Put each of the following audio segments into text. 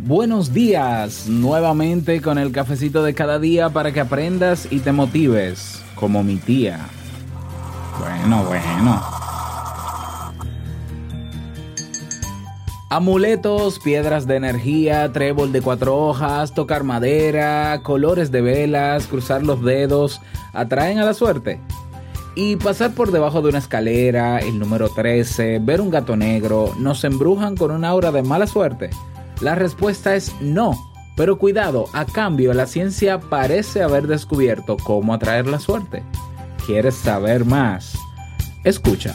Buenos días, nuevamente con el cafecito de cada día para que aprendas y te motives, como mi tía. Bueno, bueno. Amuletos, piedras de energía, trébol de cuatro hojas, tocar madera, colores de velas, cruzar los dedos, atraen a la suerte. Y pasar por debajo de una escalera, el número 13, ver un gato negro, nos embrujan con una aura de mala suerte. La respuesta es no. Pero cuidado, a cambio la ciencia parece haber descubierto cómo atraer la suerte. ¿Quieres saber más? Escucha.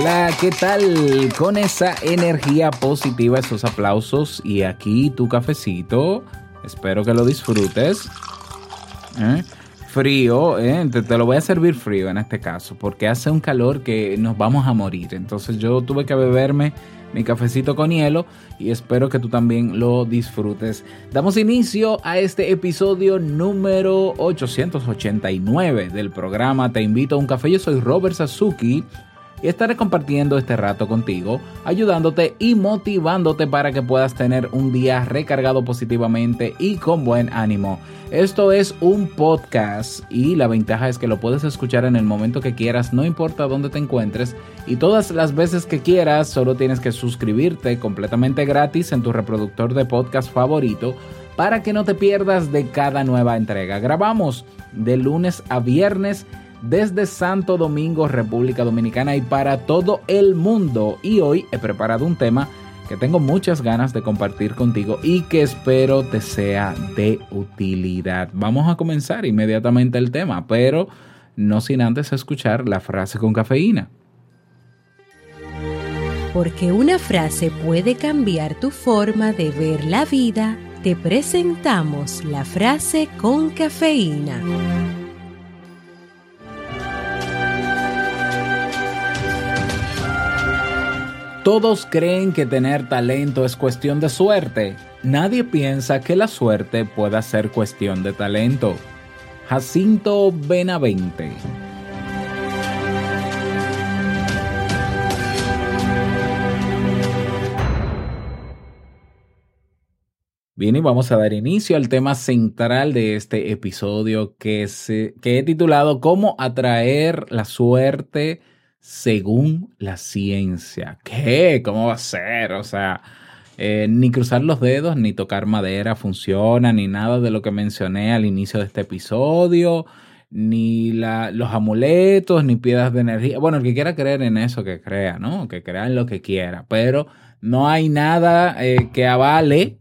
Hola, ¿qué tal? Con esa energía positiva, esos aplausos y aquí tu cafecito. Espero que lo disfrutes. ¿Eh? Frío, ¿eh? te, te lo voy a servir frío en este caso, porque hace un calor que nos vamos a morir. Entonces yo tuve que beberme mi cafecito con hielo y espero que tú también lo disfrutes. Damos inicio a este episodio número 889 del programa Te invito a un café. Yo soy Robert Sasuki y estaré compartiendo este rato contigo, ayudándote y motivándote para que puedas tener un día recargado positivamente y con buen ánimo. Esto es un podcast y la ventaja es que lo puedes escuchar en el momento que quieras, no importa dónde te encuentres y todas las veces que quieras, solo tienes que suscribirte completamente gratis en tu reproductor de podcast favorito para que no te pierdas de cada nueva entrega. Grabamos de lunes a viernes desde Santo Domingo, República Dominicana y para todo el mundo. Y hoy he preparado un tema que tengo muchas ganas de compartir contigo y que espero te sea de utilidad. Vamos a comenzar inmediatamente el tema, pero no sin antes escuchar la frase con cafeína. Porque una frase puede cambiar tu forma de ver la vida, te presentamos la frase con cafeína. Todos creen que tener talento es cuestión de suerte. Nadie piensa que la suerte pueda ser cuestión de talento. Jacinto Benavente. Bien, y vamos a dar inicio al tema central de este episodio que, se, que he titulado ¿Cómo atraer la suerte según la ciencia? ¿Qué? ¿Cómo va a ser? O sea, eh, ni cruzar los dedos, ni tocar madera funciona, ni nada de lo que mencioné al inicio de este episodio, ni los amuletos, ni piedras de energía. Bueno, el que quiera creer en eso, que crea, ¿no? Que crea en lo que quiera, pero no hay nada eh, que avale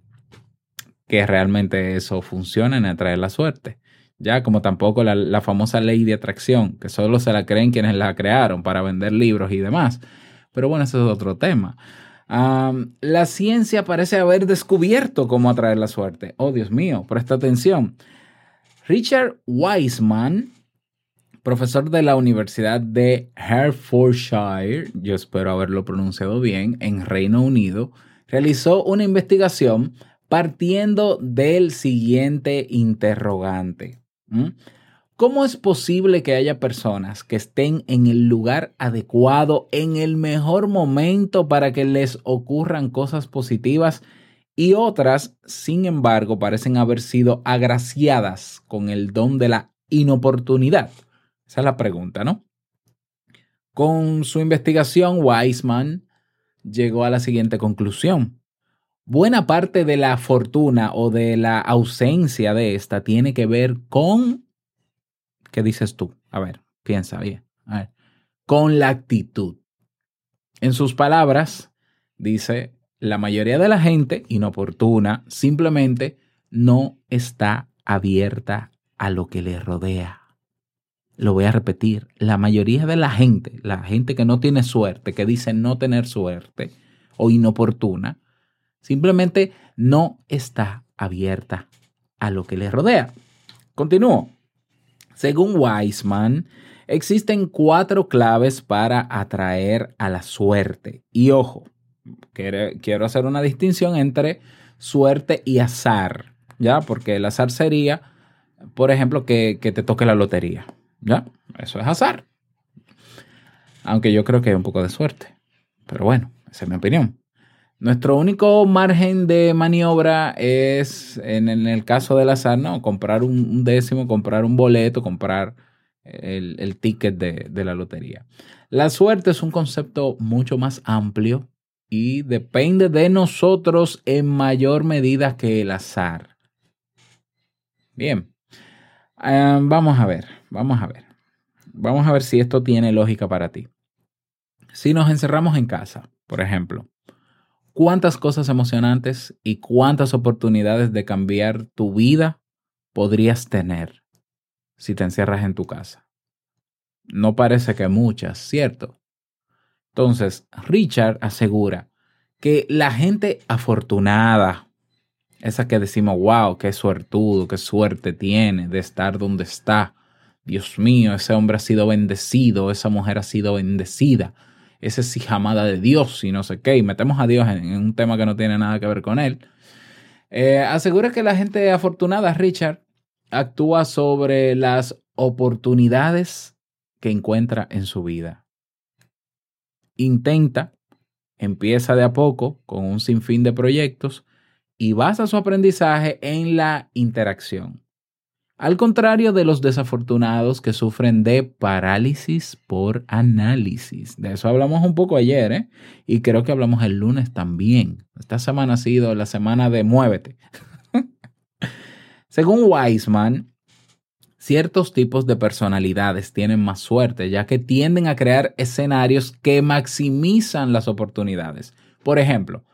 que realmente eso funcione en atraer la suerte. Ya como tampoco la, famosa ley de atracción, que solo se la creen quienes la crearon para vender libros y demás. Pero bueno, eso es otro tema. La ciencia parece haber descubierto cómo atraer la suerte. Oh, Dios mío, presta atención. Richard Wiseman, profesor de la Universidad de Hertfordshire, yo espero haberlo pronunciado bien, en Reino Unido, realizó una investigación partiendo del siguiente interrogante. ¿Mm? ¿Cómo es posible que haya personas que estén en el lugar adecuado, en el mejor momento para que les ocurran cosas positivas y otras, sin embargo, parecen haber sido agraciadas con el don de la inoportunidad? Esa es la pregunta, ¿no? Con su investigación, Weisman llegó a la siguiente conclusión. Buena parte de la fortuna o de la ausencia de esta tiene que ver con, ¿qué dices tú? A ver, piensa bien. A ver, con la actitud. En sus palabras, dice, la mayoría de la gente inoportuna simplemente no está abierta a lo que le rodea. Lo voy a repetir, la mayoría de la gente, la gente que no tiene suerte, que dice no tener suerte o inoportuna, simplemente no está abierta a lo que le rodea. Continúo. Según Weisman, existen cuatro claves para atraer a la suerte. Y ojo, quiero, hacer una distinción entre suerte y azar, ¿ya? Porque el azar sería, por ejemplo, que, que te toque la lotería, ¿ya? Eso es azar. Aunque yo creo que hay un poco de suerte. Pero bueno, esa es mi opinión. Nuestro único margen de maniobra es, en, el caso del azar, ¿no? Comprar un, décimo, comprar un boleto, comprar el, ticket de, la lotería. La suerte es un concepto mucho más amplio y depende de nosotros en mayor medida que el azar. Bien, Eh, vamos a ver, vamos a ver. Vamos a ver si esto tiene lógica para ti. Si nos encerramos en casa, por ejemplo, ¿cuántas cosas emocionantes y cuántas oportunidades de cambiar tu vida podrías tener si te encierras en tu casa? No parece que muchas, ¿cierto? Entonces, Richard asegura que la gente afortunada, esa que decimos, wow, qué suertudo, qué suerte tiene de estar donde está. Dios mío, ese hombre ha sido bendecido, esa mujer ha sido bendecida, esa es hija amada de Dios y no sé qué, y metemos a Dios en, en un tema que no tiene nada que ver con él. Eh, asegura que la gente afortunada, Richard, actúa sobre las oportunidades que encuentra en su vida. Intenta, empieza de a poco con un sinfín de proyectos y basa su aprendizaje en la interacción. Al contrario de los desafortunados que sufren de parálisis por análisis. De eso hablamos un poco ayer, ¿eh? Y creo que hablamos el lunes también. Esta semana ha sido la semana de muévete. Según Weisman, ciertos tipos de personalidades tienen más suerte, ya que tienden a crear escenarios que maximizan las oportunidades. Por ejemplo,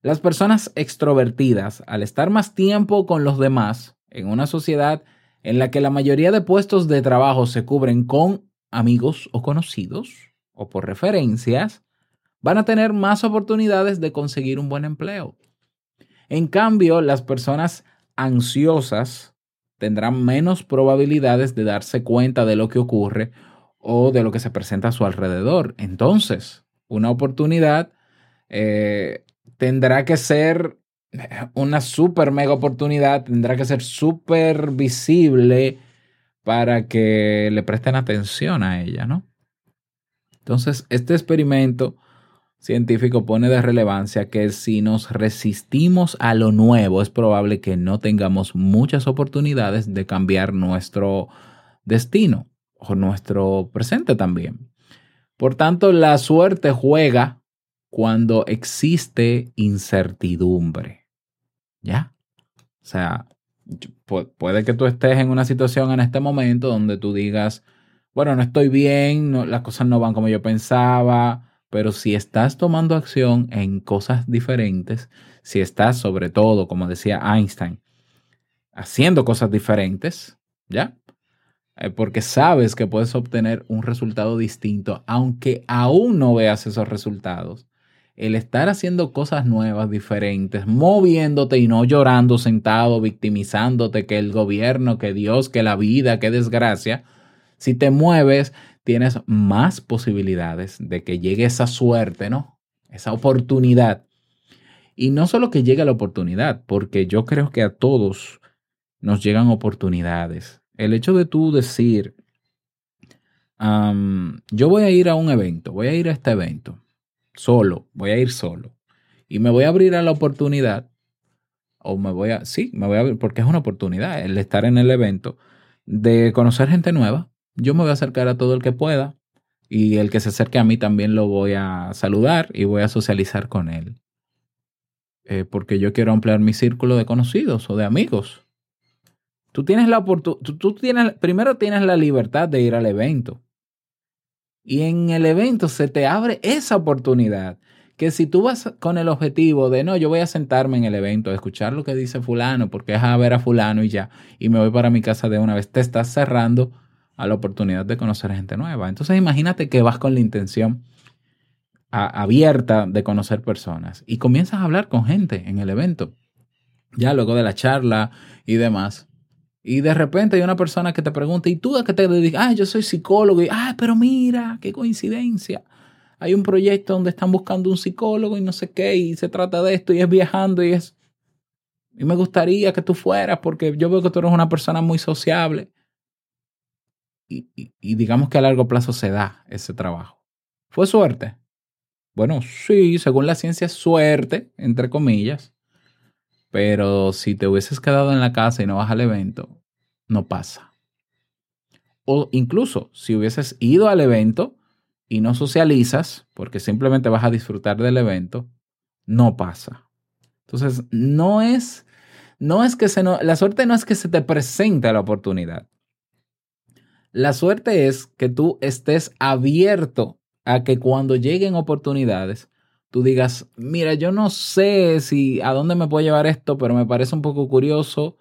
las personas extrovertidas, al estar más tiempo con los demás en una sociedad en la que la mayoría de puestos de trabajo se cubren con amigos o conocidos o por referencias, van a tener más oportunidades de conseguir un buen empleo. En cambio, las personas ansiosas tendrán menos probabilidades de darse cuenta de lo que ocurre o de lo que se presenta a su alrededor. Entonces, una oportunidad eh, tendrá que ser una super mega oportunidad, tendrá que ser súper visible para que le presten atención a ella, ¿no? Entonces, este experimento científico pone de relevancia que si nos resistimos a lo nuevo, es probable que no tengamos muchas oportunidades de cambiar nuestro destino o nuestro presente también. Por tanto, la suerte juega cuando existe incertidumbre. ¿Ya? O sea, pu puede que tú estés en una situación en este momento donde tú digas, bueno, no estoy bien, las cosas no van como yo pensaba, pero si estás tomando acción en cosas diferentes, si estás sobre todo, como decía Einstein, haciendo cosas diferentes, ¿ya? Eh, porque sabes que puedes obtener un resultado distinto, aunque aún no veas esos resultados. El estar haciendo cosas nuevas, diferentes, moviéndote y no llorando sentado, victimizándote que el gobierno, que Dios, que la vida, que desgracia. Si te mueves, tienes más posibilidades de que llegue esa suerte, ¿no? Esa oportunidad. Y no solo que llegue la oportunidad, porque yo creo que a todos nos llegan oportunidades. El hecho de tú decir, yo voy a ir a un evento, voy a ir a este evento, solo, voy a ir solo, y me voy a abrir a la oportunidad, o me voy a, sí, me voy a abrir, porque es una oportunidad el estar en el evento, de conocer gente nueva, yo me voy a acercar a todo el que pueda y el que se acerque a mí también lo voy a saludar y voy a socializar con él. eh, porque yo quiero ampliar mi círculo de conocidos o de amigos. Tú tienes la oportunidad, tú, tú tienes, primero tienes la libertad de ir al evento. Y en el evento se te abre esa oportunidad que si tú vas con el objetivo de, no, yo voy a sentarme en el evento, a escuchar lo que dice fulano, porque es a ver a fulano y ya, y me voy para mi casa de una vez, te estás cerrando a la oportunidad de conocer gente nueva. Entonces imagínate que vas con la intención abierta de conocer personas y comienzas a hablar con gente en el evento, ya luego de la charla y demás. Y de repente hay una persona que te pregunta, ¿y tú a qué te dedicas? Ah, yo soy psicólogo. Y, ah, pero mira, qué coincidencia. Hay un proyecto donde están buscando un psicólogo y no sé qué, y se trata de esto, y es viajando, y es... Y me gustaría que tú fueras, porque yo veo que tú eres una persona muy sociable. Y, y- y digamos que a largo plazo se da ese trabajo. ¿Fue suerte? Bueno, sí, según la ciencia suerte, entre comillas. Pero si te hubieses quedado en la casa y no vas al evento, no pasa. O incluso si hubieses ido al evento y no socializas, porque simplemente vas a disfrutar del evento, no pasa. Entonces, no es, no es que se no, la suerte no es que se te presente la oportunidad. La suerte es que tú estés abierto a que cuando lleguen oportunidades, tú digas, mira, yo no sé si a dónde me puede llevar esto, pero me parece un poco curioso,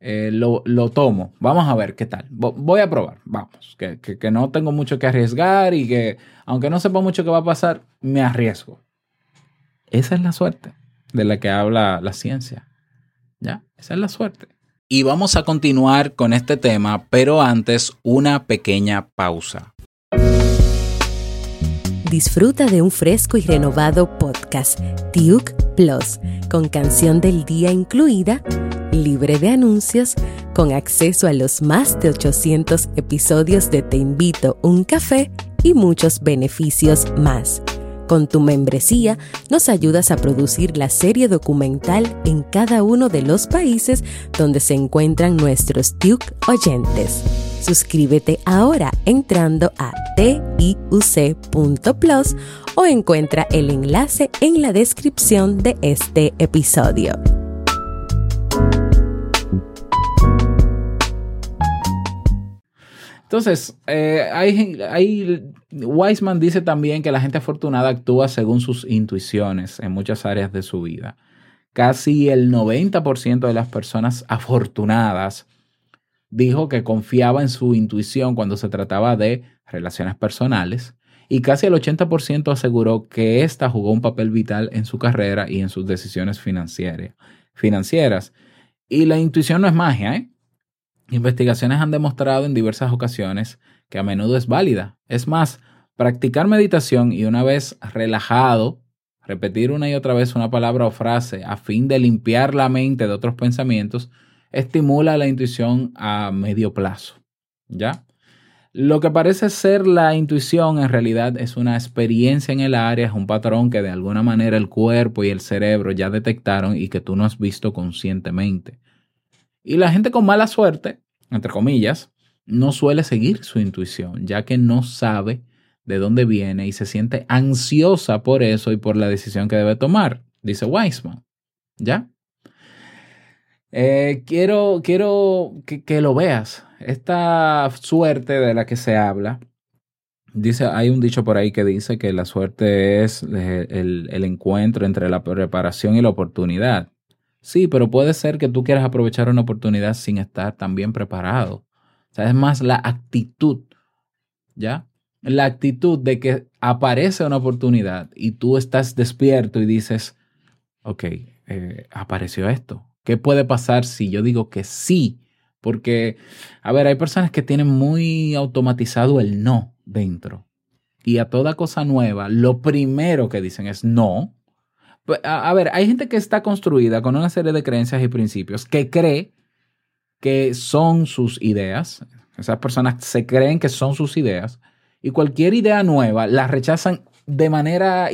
eh, lo, lo tomo. Vamos a ver qué tal. Vo- Voy a probar, vamos, que, que- que no tengo mucho que arriesgar y que aunque no sepa mucho qué va a pasar, me arriesgo. Esa es la suerte de la que habla la ciencia. ¿Ya? Esa es la suerte. Y vamos a continuar con este tema, pero antes una pequeña pausa. Disfruta de un fresco y renovado podcast, Duke Plus, con canción del día incluida, libre de anuncios, con acceso a los más de 800 episodios de Te invito un café y muchos beneficios más. Con tu membresía nos ayudas a producir la serie documental en cada uno de los países donde se encuentran nuestros Duke oyentes. Suscríbete ahora entrando a tiuc.plus o encuentra el enlace en la descripción de este episodio. Entonces, eh, dice también que la gente afortunada actúa según sus intuiciones en muchas áreas de su vida. Casi el 90% de las personas afortunadas dijo que confiaba en su intuición cuando se trataba de relaciones personales y casi el 80% aseguró que ésta jugó un papel vital en su carrera y en sus decisiones financieras. Y la intuición no es magia, ¿eh? Investigaciones han demostrado en diversas ocasiones que a menudo es válida. Es más, practicar meditación y una vez relajado, repetir una y otra vez una palabra o frase a fin de limpiar la mente de otros pensamientos, estimula la intuición a medio plazo. ¿Ya? Lo que parece ser la intuición en realidad es una experiencia en el área, es un patrón que de alguna manera el cuerpo y el cerebro ya detectaron y que tú no has visto conscientemente. Y la gente con mala suerte, entre comillas, no suele seguir su intuición, ya que no sabe de dónde viene y se siente ansiosa por eso y por la decisión que debe tomar, dice Weisman. ¿Ya? Eh, quiero quiero que, lo veas. Esta suerte de la que se habla, dice, hay un dicho por ahí que dice que la suerte es eh, el, el encuentro entre la preparación y la oportunidad. Sí, pero puede ser que tú quieras aprovechar una oportunidad sin estar tan bien preparado. O sea, es más la actitud, ¿ya? La actitud de que aparece una oportunidad y tú estás despierto y dices, ok, eh, apareció esto. ¿Qué puede pasar si yo digo que sí? Porque, a ver, hay personas que tienen muy automatizado el no dentro. Y a toda cosa nueva, lo primero que dicen es no. Pues, A, ver, hay gente que está construida con una serie de creencias y principios que cree que son sus ideas. Esas personas se creen que son sus ideas y cualquier idea nueva la rechazan de manera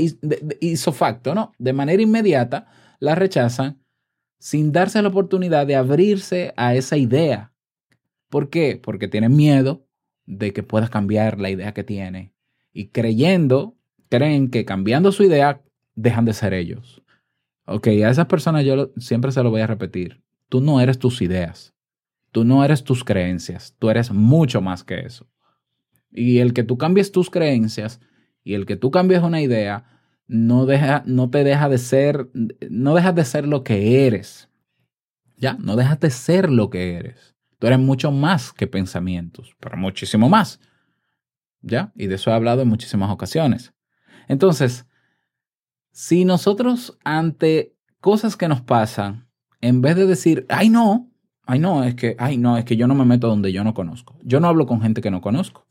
isofacto, ¿no? De manera inmediata la rechazan sin darse la oportunidad de abrirse a esa idea. ¿Por qué? Porque tienen miedo de que puedas cambiar la idea que tiene y creyendo, creen que cambiando su idea dejan de ser ellos. Ok, a esas personas yo siempre se lo voy a repetir. Tú no eres tus ideas. Tú no eres tus creencias. Tú eres mucho más que eso. Y el que tú cambies tus creencias y el que tú cambies una idea no, deja, no te deja de ser, no dejas de ser lo que eres. Ya, no dejas de ser lo que eres. Tú eres mucho más que pensamientos, pero muchísimo más. ¿Ya? Y de eso he hablado en muchísimas ocasiones. Entonces, si nosotros ante cosas que nos pasan, en vez de decir, ay no, ay no, es que, ay no, es que yo no me meto donde yo no conozco. Yo no hablo con gente que no conozco.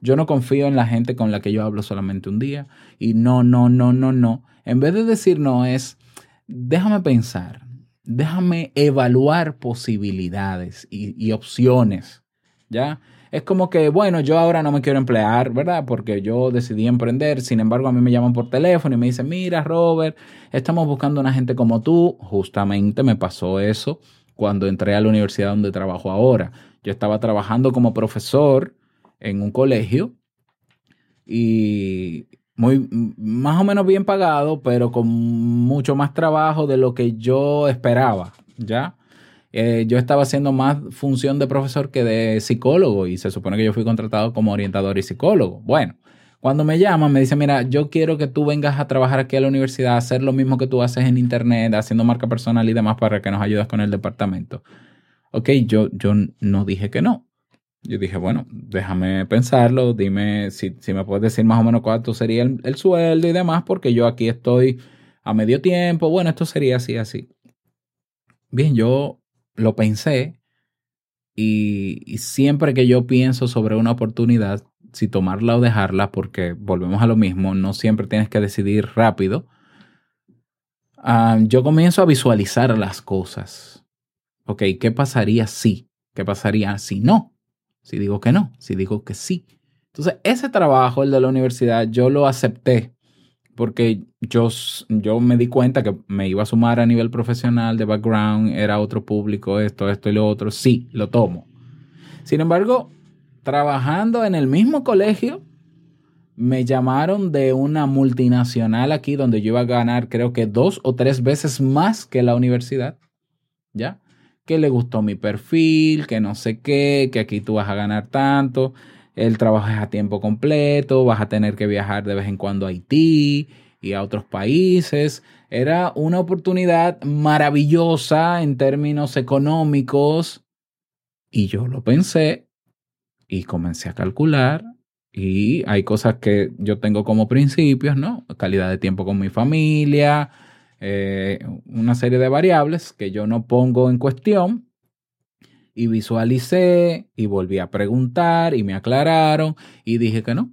Yo no confío en la gente con la que yo hablo solamente un día. Y no, no, no, no, no. En vez de decir no es, déjame pensar, déjame evaluar posibilidades y, y opciones. ¿Ya? Es como que, bueno, yo ahora no me quiero emplear, ¿verdad? Porque yo decidí emprender. Sin embargo, a mí me llaman por teléfono y me dicen, mira, Robert, estamos buscando una gente como tú. Justamente me pasó eso cuando entré a la universidad donde trabajo ahora. Yo estaba trabajando como profesor en un colegio y muy más o menos bien pagado, pero con mucho más trabajo de lo que yo esperaba, ¿ya? Eh, yo estaba haciendo más función de profesor que de psicólogo y se supone que yo fui contratado como orientador y psicólogo. Bueno, cuando me llaman me dicen, mira, yo quiero que tú vengas a trabajar aquí a la universidad, hacer lo mismo que tú haces en internet, haciendo marca personal y demás para que nos ayudes con el departamento. Ok, yo, yo no dije que no. Yo dije, bueno, déjame pensarlo, dime si, si me puedes decir más o menos cuánto sería el, el sueldo y demás, porque yo aquí estoy a medio tiempo, bueno, esto sería así, así. Bien, yo lo pensé y, siempre que yo pienso sobre una oportunidad, si tomarla o dejarla, porque volvemos a lo mismo, no siempre tienes que decidir rápido, ah, yo comienzo a visualizar las cosas. Ok, ¿qué pasaría si? ¿Qué pasaría si no? Si digo que no, si digo que sí. Entonces, ese trabajo, el de la universidad, yo lo acepté porque yo, yo me di cuenta que me iba a sumar a nivel profesional, de background, era otro público, esto, esto y lo otro. Sí, lo tomo. Sin embargo, trabajando en el mismo colegio, me llamaron de una multinacional aquí donde yo iba a ganar creo que dos o tres veces más que la universidad. ¿Ya? Que le gustó mi perfil, que no sé qué, que aquí tú vas a ganar tanto el trabajo es a tiempo completo, vas a tener que viajar de vez en cuando a Haití y a otros países. Era una oportunidad maravillosa en términos económicos y yo lo pensé y comencé a calcular y hay cosas que yo tengo como principios, ¿no? Calidad de tiempo con mi familia, eh, una serie de variables que yo no pongo en cuestión y visualicé y volví a preguntar y me aclararon y dije que no.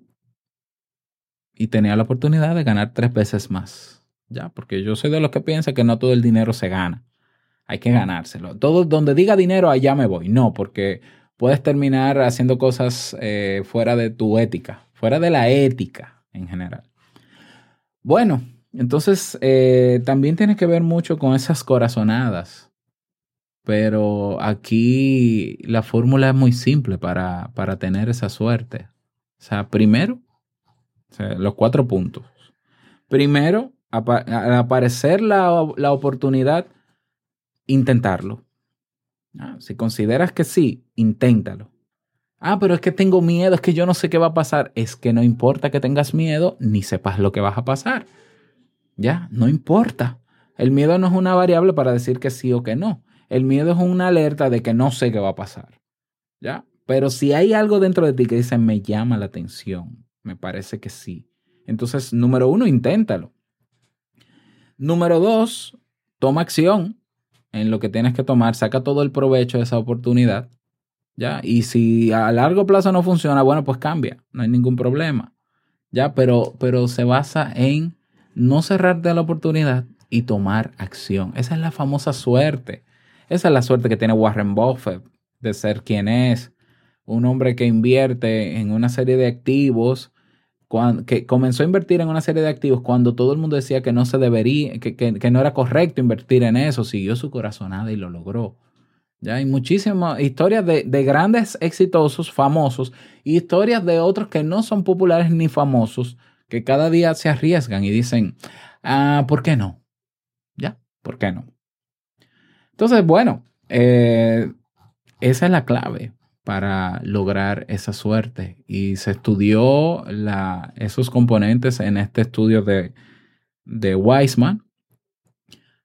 Y tenía la oportunidad de ganar tres veces más. Ya, porque yo soy de los que piensa que no todo el dinero se gana. Hay que ganárselo. Todo donde diga dinero, allá me voy. No, porque puedes terminar haciendo cosas eh, fuera de tu ética, fuera de la ética en general. Bueno, entonces eh, también tiene que ver mucho con esas corazonadas pero aquí la fórmula es muy simple para, para tener esa suerte. O sea, primero, los cuatro puntos. Primero, al aparecer la, la oportunidad, intentarlo. Ah, si consideras que sí, inténtalo. Ah, pero es que tengo miedo, es que yo no sé qué va a pasar. Es que no importa que tengas miedo ni sepas lo que vas a pasar. Ya, no importa. El miedo no es una variable para decir que sí o que no. El miedo es una alerta de que no sé qué va a pasar. ¿Ya? Pero si hay algo dentro de ti que dice me llama la atención, me parece que sí. Entonces, número uno, inténtalo. Número dos, toma acción en lo que tienes que tomar, saca todo el provecho de esa oportunidad. ¿Ya? Y si a largo plazo no funciona, bueno, pues cambia, no hay ningún problema. ¿Ya? Pero, pero se basa en no cerrarte a la oportunidad y tomar acción. Esa es la famosa suerte. Esa es la suerte que tiene Warren Buffett de ser quien es. Un hombre que invierte en una serie de activos, que comenzó a invertir en una serie de activos cuando todo el mundo decía que no se debería, que, que, que no era correcto invertir en eso. Siguió su corazonada y lo logró. Ya hay muchísimas historias de, de grandes exitosos, famosos, y historias de otros que no son populares ni famosos, que cada día se arriesgan y dicen, ah, ¿por qué no? Ya, ¿por qué no? Entonces, bueno, eh, esa es la clave para lograr esa suerte. Y se estudió la, esos componentes en este estudio de, de Weisman.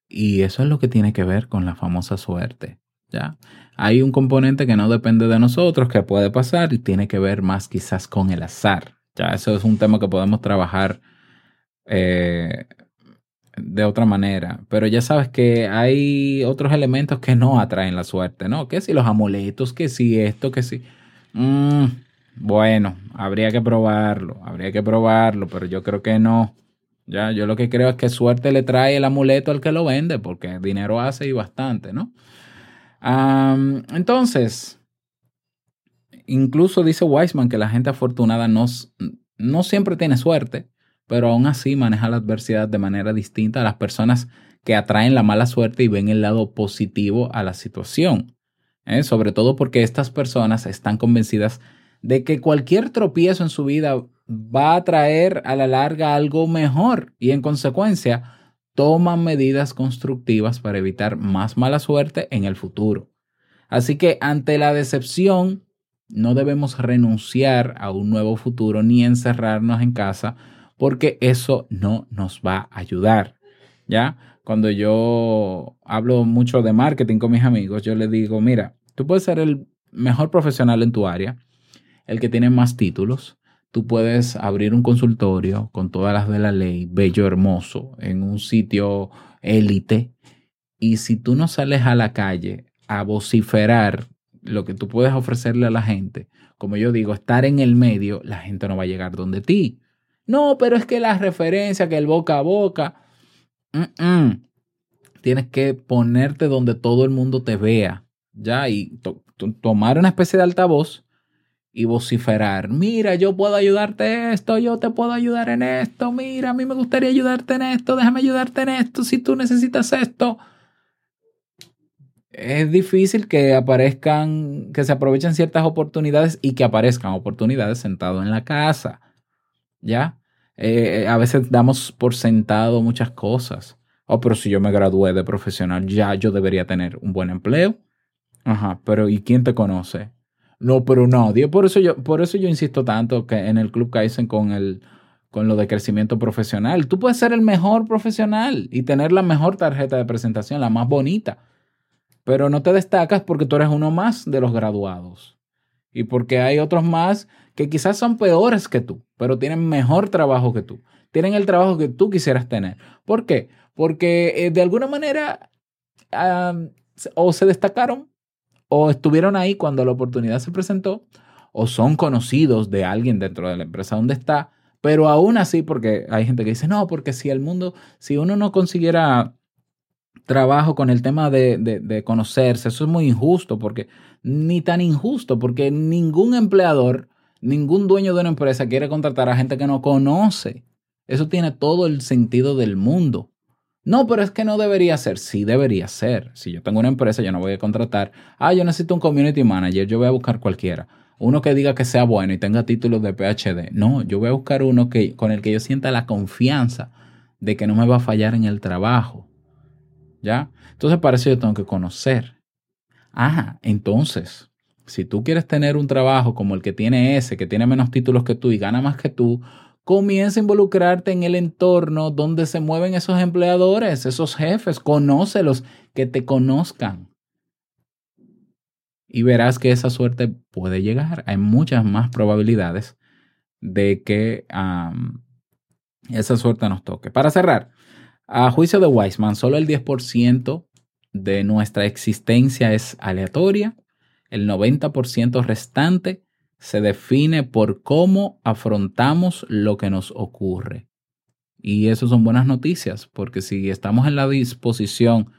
Y eso es lo que tiene que ver con la famosa suerte. ¿ya? Hay un componente que no depende de nosotros, que puede pasar y tiene que ver más quizás con el azar. Ya, eso es un tema que podemos trabajar eh, de otra manera. Pero ya sabes que hay otros elementos que no atraen la suerte, ¿no? Que si los amuletos, que si esto, que si. Mm, bueno, habría que probarlo, habría que probarlo, pero yo creo que no. Ya, yo lo que creo es que suerte le trae el amuleto al que lo vende, porque dinero hace y bastante, ¿no? Entonces, incluso dice Weisman que la gente afortunada no, no siempre tiene suerte, pero aún así maneja la adversidad de manera distinta a las personas que atraen la mala suerte y ven el lado positivo a la situación. ¿eh? Sobre todo porque estas personas están convencidas de que cualquier tropiezo en su vida va a traer a la larga algo mejor y en consecuencia toman medidas constructivas para evitar más mala suerte en el futuro. Así que ante la decepción, no debemos renunciar a un nuevo futuro ni encerrarnos en casa porque eso no nos va a ayudar. ¿Ya? Cuando yo hablo mucho de marketing con mis amigos, yo les digo, mira, tú puedes ser el mejor profesional en tu área, el que tiene más títulos, tú puedes abrir un consultorio con todas las de la ley, bello, hermoso, en un sitio élite, y si tú no sales a la calle a vociferar lo que tú puedes ofrecerle a la gente, como yo digo, estar en el medio, la gente no va a llegar donde ti. No, pero es que la referencia, que el boca a boca, tienes que ponerte donde todo el mundo te vea, ya, y to- to- tomar una especie de altavoz y vociferar, mira, yo puedo ayudarte esto, yo te puedo ayudar en esto, mira, a mí me gustaría ayudarte en esto, déjame ayudarte en esto, si tú necesitas esto. Es difícil que aparezcan, que se aprovechen ciertas oportunidades y que aparezcan oportunidades sentado en la casa. ¿Ya? Eh, a veces damos por sentado muchas cosas. Oh, pero si yo me gradué de profesional, ya yo debería tener un buen empleo. Ajá, pero ¿y quién te conoce? No, pero nadie. Por eso yo, por eso yo insisto tanto que en el Club Kaizen con el con lo de crecimiento profesional. Tú puedes ser el mejor profesional y tener la mejor tarjeta de presentación, la más bonita, pero no te destacas porque tú eres uno más de los graduados y porque hay otros más que quizás son peores que tú, pero tienen mejor trabajo que tú. Tienen el trabajo que tú quisieras tener. ¿Por qué? Porque eh, de alguna manera o se destacaron o estuvieron ahí cuando la oportunidad se presentó o son conocidos de alguien dentro de la empresa donde está, pero aún así, porque hay gente que dice, no, porque si el mundo, si uno no consiguiera trabajo con el tema de, de conocerse, eso es muy injusto, porque ni tan injusto, porque ningún empleador, ningún dueño de una empresa quiere contratar a gente que no conoce. Eso tiene todo el sentido del mundo. No, pero es que no debería ser. Sí debería ser. Si yo tengo una empresa, yo no voy a contratar. Ah, yo necesito un community manager. Yo voy a buscar cualquiera. Uno que diga que sea bueno y tenga títulos de PhD. No, yo voy a buscar uno que, con el que yo sienta la confianza de que no me va a fallar en el trabajo. ¿Ya? Entonces, para eso yo tengo que conocer. Ajá, entonces, si tú quieres tener un trabajo como el que tiene ese, que tiene menos títulos que tú y gana más que tú, comienza a involucrarte en el entorno donde se mueven esos empleadores, esos jefes, conócelos, que te conozcan. Y verás que esa suerte puede llegar. Hay muchas más probabilidades de que esa suerte nos toque. Para cerrar, a juicio de Weisman, solo el 10% de nuestra existencia es aleatoria. El 90% restante se define por cómo afrontamos lo que nos ocurre. Y eso son buenas noticias, porque si estamos en la disposición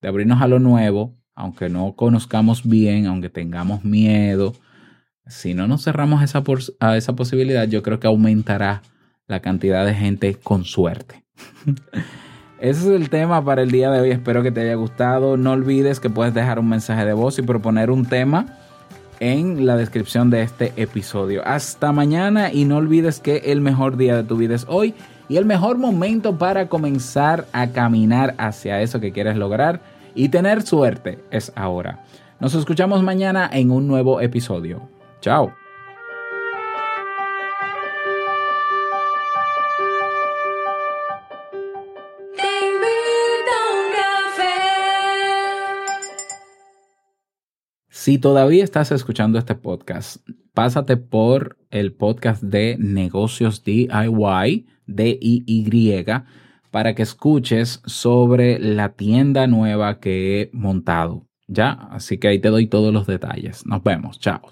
de abrirnos a lo nuevo, aunque no conozcamos bien, aunque tengamos miedo, si no nos cerramos a esa, a esa posibilidad, yo creo que aumentará la cantidad de gente con suerte. Ese es el tema para el día de hoy. Espero que te haya gustado. No olvides que puedes dejar un mensaje de voz y proponer un tema en la descripción de este episodio. Hasta mañana y no olvides que el mejor día de tu vida es hoy y el mejor momento para comenzar a caminar hacia eso que quieres lograr y tener suerte es ahora. Nos escuchamos mañana en un nuevo episodio. Chao. Si todavía estás escuchando este podcast, pásate por el podcast de negocios DIY, D-I-Y, para que escuches sobre la tienda nueva que he montado. Ya, así que ahí te doy todos los detalles. Nos vemos. Chao.